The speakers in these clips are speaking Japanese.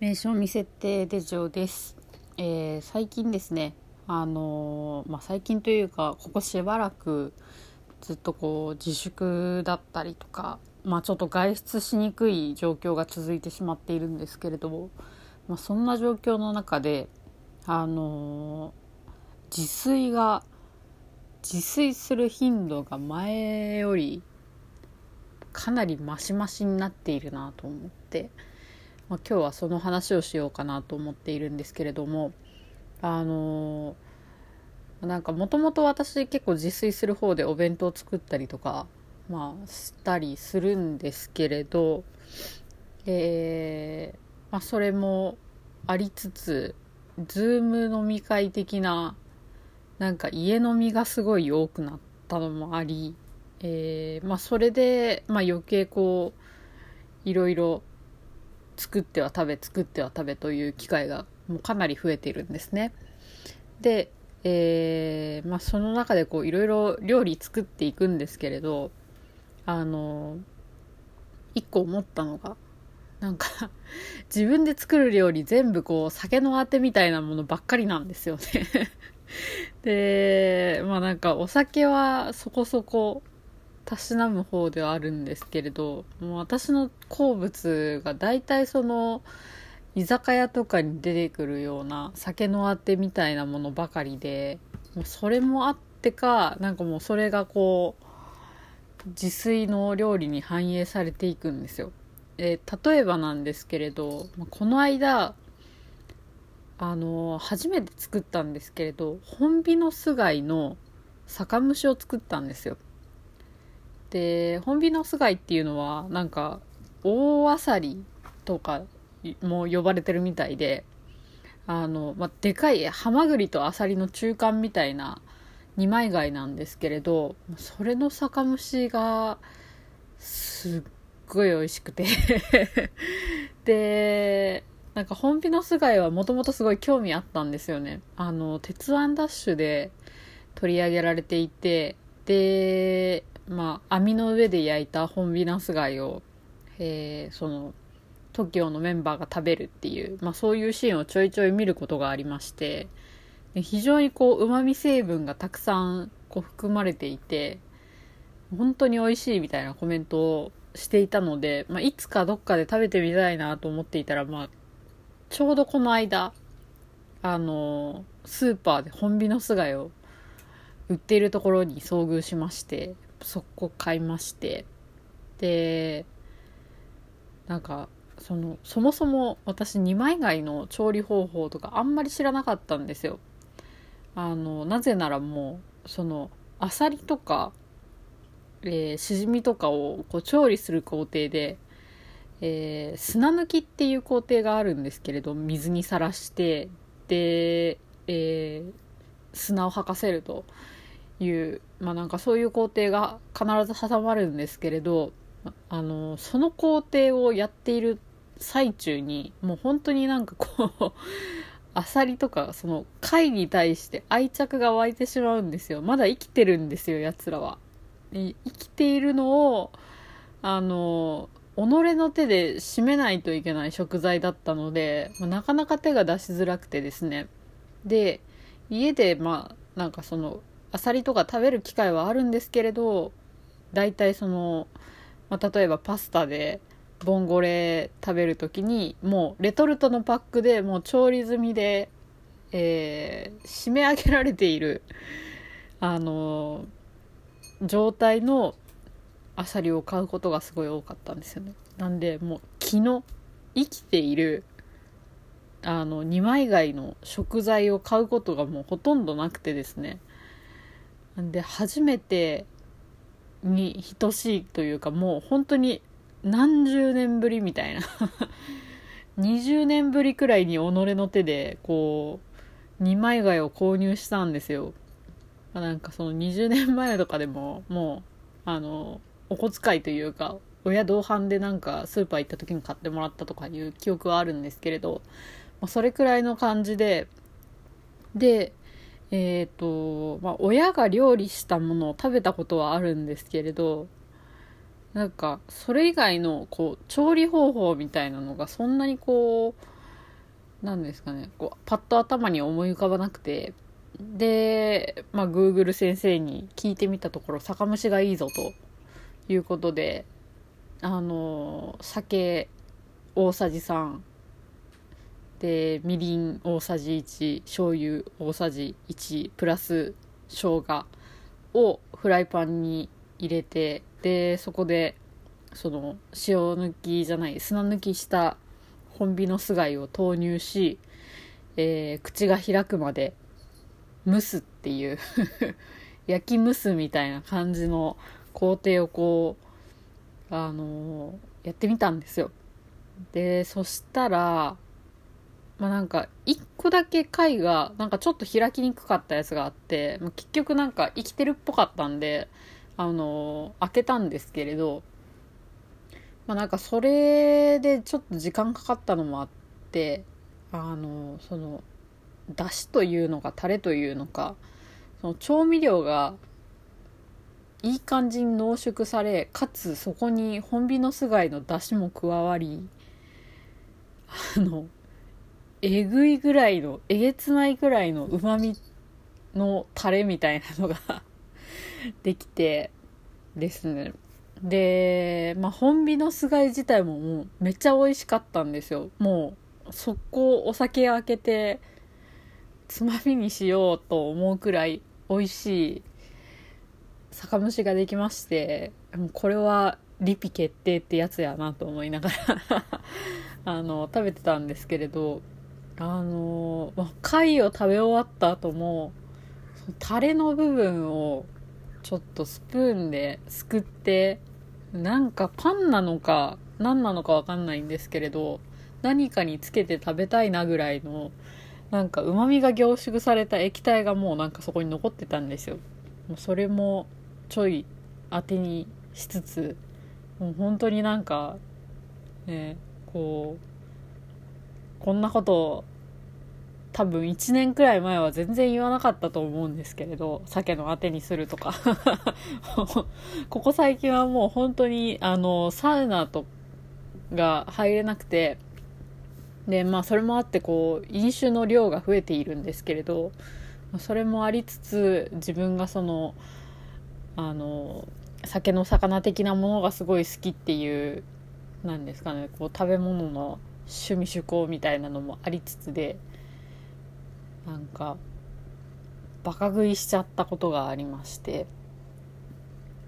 名称未設定手錠です、えー、最近ですねあのー、まあ、最近というかここしばらくずっとこう自粛だったりとか、まあ、ちょっと外出しにくい状況が続いてしまっているんですけれども、まあ、そんな状況の中であのー、自炊が自炊する頻度が前よりかなりマシマシになっているなと思って、まあ、今日はその話をしようかなと思っているんですけれどもあのー、なんかもともと私結構自炊する方でお弁当作ったりとかまあしたりするんですけれどえー、まあ、それもありつつズーム飲み会的ななんか家飲みがすごい多くなったのもありえー、まあ、それで、まあ、余計こういろいろ作っては食べ作っては食べという機会がもうかなり増えているんですね。で、えー、まあ、その中でこういろいろ料理作っていくんですけれどあの一個思ったのがなんか自分で作る料理全部こう酒のあてみたいなものばっかりなんですよねでまあなんかお酒はそこそこたしなむ方ではあるんですけれどもう私の好物が大体その居酒屋とかに出てくるような酒のあてみたいなものばかりでもうそれもあってかなんかもうそれがこう自炊の料理に反映されていくんですよ。えー、例えばなんですけれどこの間あの初めて作ったんですけれど本美の巣貝の酒蒸しを作ったんですよ。で本美の巣貝っていうのはなんか大あさりとかも呼ばれてるみたいであの、まあ、でかいハマグリとアサリの中間みたいな二枚貝なんですけれどそれの酒蒸しがすっごい美味しくて。でなんか本美の巣貝はもともとすごい興味あったんですよね。あの鉄腕ダッシュで取り上げられていてでまあ、網の上で焼いた本ビナス貝を、えー、その TOKIO のメンバーが食べるっていう、まあ、そういうシーンをちょいちょい見ることがありまして非常にこう旨味成分がたくさんこう含まれていて本当に美味しいみたいなコメントをしていたので、まあ、いつかどっかで食べてみたいなと思っていたら、まあ、ちょうどこの間あのスーパーで本美の巣貝を売っているところに遭遇しまして速攻買いまして。でなんかそのそもそも私二枚貝の調理方法とかあんまり知らなかったんですよ。あのなぜならもうそのあさりとか、えー、しじみとかをこう調理する工程で、えー、砂抜きっていう工程があるんですけれど水にさらしてで、えー、砂を吐かせると。いうまあなんかそういう工程が必ず挟まるんですけれどあのその工程をやっている最中にもう本当になんかこう アサリとかその貝に対して愛着が湧いてしまうんですよ。まだ生きてるんですよやつらは。生きているのをあの己の手で締めないといけない食材だったので、なかなか手が出しづらくてですね。で家でまあなんかそのアサリとか食べる機会はあるんですけれど大体その、まあ、例えばパスタでボンゴレ食べる時にもうレトルトのパックでもう調理済みで、えー、締め上げられているあの状態のアサリを買うことがすごい多かったんですよね。なんでもう昨日生きているあの二枚貝の食材を買うことがもうほとんどなくてですね。で初めてに等しいというかもう本当に何十年ぶりみたいな。20年ぶりくらいに己の手でこう二枚貝を購入したんですよ。なんかその20年前とかでももうあのお小遣いというか親同伴でなんかスーパー行った時に買ってもらったとかいう記憶はあるんですけれど、それくらいの感じででえっ、ー、と、まあ、親が料理したものを食べたことはあるんですけれど、なんか、それ以外の、こう、調理方法みたいなのがそんなにこう、なんですかね、こう、パッと頭に思い浮かばなくて、で、まあ、Google 先生に聞いてみたところ、酒蒸しがいいぞということで、あの、酒大さじ3、で、みりん大さじ1、醤油大さじ1、プラス生姜をフライパンに入れて、で、そこで、その、塩抜きじゃない、砂抜きした本火の巣貝を投入し、えー、口が開くまで蒸すっていう 焼き蒸すみたいな感じの工程をこう、あのー、やってみたんですよ。で、そしたら、まあ、なんか、一個だけ貝が、なんかちょっと開きにくかったやつがあって、まあ、結局なんか生きてるっぽかったんで、あのー、開けたんですけれど、まあ、なんかそれでちょっと時間かかったのもあって、あのー、その、だしというのかタレというのかその調味料がいい感じに濃縮されかつそこに本火の巣貝のだしも加わりあのえぐいぐらいのえげつないぐらいのうまみのタレみたいなのが できてですね。で、まあ、本火の巣貝自体ももうめっちゃ美味しかったんですよ。もう速攻お酒開けてつまみにしようと思うくらい美味しい酒蒸しができましてもうこれはリピ決定ってやつやなと思いながら あの食べてたんですけれどあの貝を食べ終わった後もそのタレの部分をちょっとスプーンですくってなんかパンなのか何なのかわかんないんですけれど何かにつけて食べたいなぐらいのなんか旨味が凝縮された液体がもうなんかそこに残ってたんですよ。もうそれもちょい当てにしつつもう本当になんかねこうこんなこと多分1年くらい前は全然言わなかったと思うんですけれど酒のあてにするとか。ここ最近はもう本当にあのサウナとが入れなくてでまあそれもあってこう飲酒の量が増えているんですけれどそれもありつつ自分がそのあの酒の魚的なものがすごい好きっていうなんですかねこう食べ物の趣味趣向みたいなのもありつつでなんかバカ食いしちゃったことがありまして。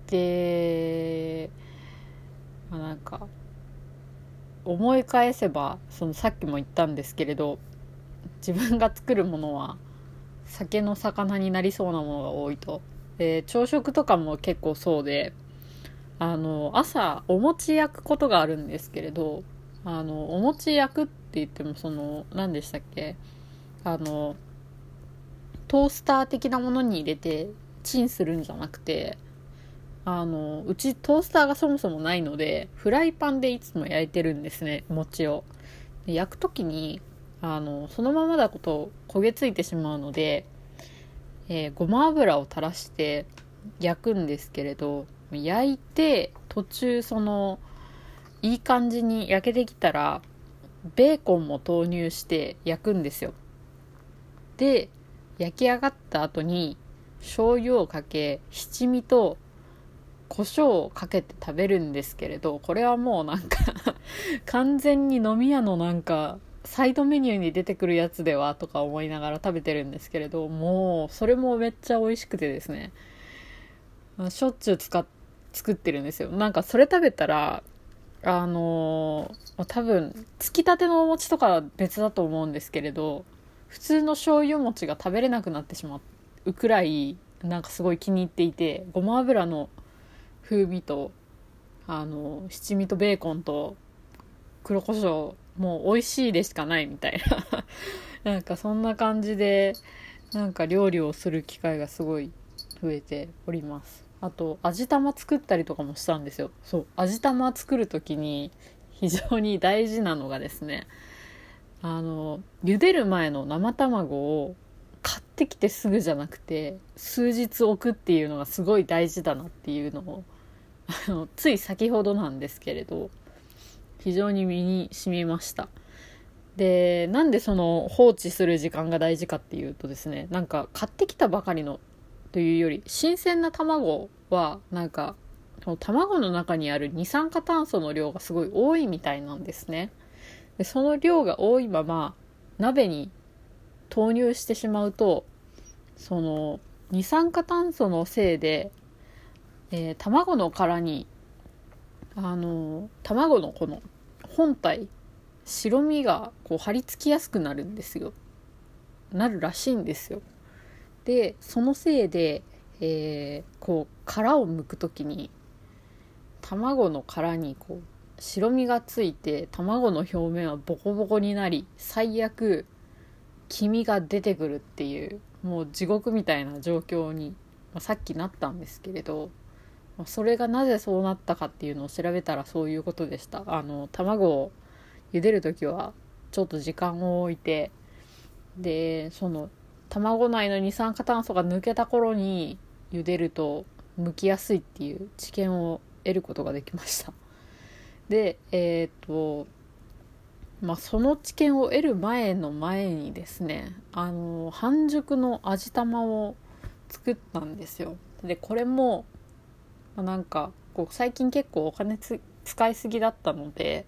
でまあなんか思い返せばそのさっきも言ったんですけれど自分が作るものは酒の魚になりそうなものが多いと。で朝食とかも結構そうであの朝お餅焼くことがあるんですけれどあのお餅焼くって言ってもその何でしたっけ？あのトースター的なものに入れてチンするんじゃなくてあの、うちトースターがそもそもないので、フライパンでいつも焼いてるんですね、餅を。焼くときに、あの、そのままだと焦げついてしまうので、えー、ごま油を垂らして焼くんですけれど、焼いて、途中その、いい感じに焼けてきたら、ベーコンも投入して焼くんですよ。で、焼き上がった後に、醤油をかけ、七味と胡椒をかけて食べるんですけれど、これはもうなんか 完全に飲み屋のなんか、サイドメニューに出てくるやつではとか思いながら食べてるんですけれど、もう、それもめっちゃ美味しくてですね、ましょっちゅう使っ、作ってるんですよ。なんかそれ食べたら、あのー、多分、つきたてのお餅とかは別だと思うんですけれど、普通の醤油餅が食べれなくなってしまうくらい、なんかすごい気に入っていて、ごま油の風味とあの七味とベーコンと黒胡椒もう美味しいでしかないみたいな。なんかそんな感じでなんか料理をする機会がすごい増えております。あと味玉作ったりとかもしたんですよ。そう。味玉作る時に非常に大事なのがですねあの茹でる前の生卵を買ってきてすぐじゃなくて数日置くっていうのがすごい大事だなっていうのをあのつい先ほどなんですけれど非常に身に染みました。でなんでその放置する時間が大事かっていうとですねなんか買ってきたばかりのというより新鮮な卵はなんか卵の中にある二酸化炭素の量がすごい多いみたいなんですね。でその量が多いまま鍋に投入してしまうとその二酸化炭素のせいで、えー、卵の殻にあの卵のこの本体白身がこう張り付きやすくなるんですよ。なるらしいんですよ。でそのせいで、えー、こう殻を剥く時に卵の殻にこう白身がついて卵の表面はボコボコになり最悪黄身が出てくるっていうもう地獄みたいな状況に、まあ、さっきなったんですけれど、まあ、それがなぜそうなったかっていうのを調べたらそういうことでした。あの卵を茹でる時はちょっと時間を置いてでその卵内の二酸化炭素が抜けた頃に茹でると剥きやすいっていう知見を得ることができました。でえっ、とまあその知見を得る前の前にですねあの半熟の味玉を作ったんですよ。でこれも、まあ、なんかこう最近結構お金使いすぎだったので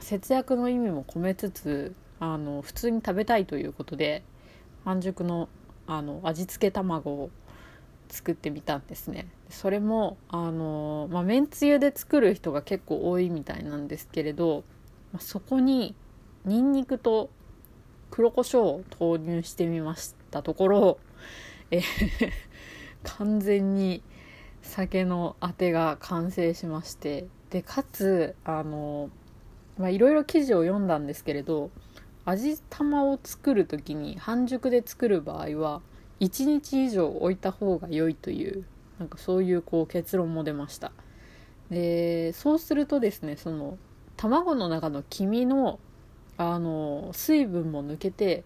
節約の意味も込めつつあの普通に食べたいということで半熟のあの味付け卵を作ってみたんですね。それもあの、まあ、めんつゆで作る人が結構多いみたいなんですけれど、まあ、そこにニンニクと黒胡椒を投入してみましたところ、え完全に酒のあてが完成しましてでかつあのまいろいろ記事を読んだんですけれど味玉を作る時に半熟で作る場合は1日以上置いた方が良いというなんかそういうこう結論も出ました。でそうするとですねその卵の中の黄身のあの水分も抜けて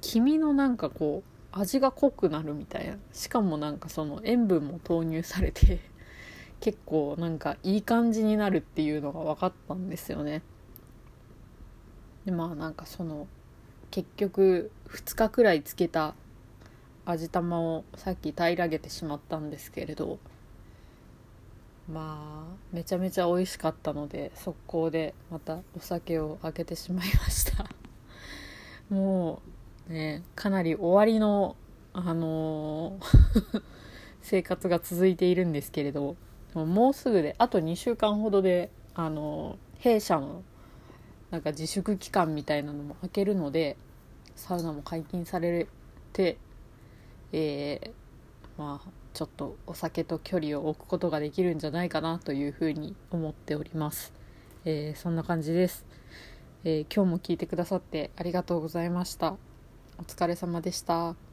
黄身のなんかこう味が濃くなるみたいな。しかもなんかその塩分も投入されて 結構なんかいい感じになるっていうのが分かったんですよね。でまあなんかその結局2日くらいつけた味玉をさっき平らげてしまったんですけれどまあめちゃめちゃ美味しかったので速攻でまたお酒を開けてしまいました。もうねかなり終わりのあのー 生活が続いているんですけれどもうすぐであと2週間ほどであの弊社のなんか自粛期間みたいなのも開けるのでサウナも解禁されて、えー、まあちょっとお酒と距離を置くことができるんじゃないかなというふうに思っております、えー、そんな感じです、えー、今日も聞いてくださってありがとうございました。お疲れ様でした。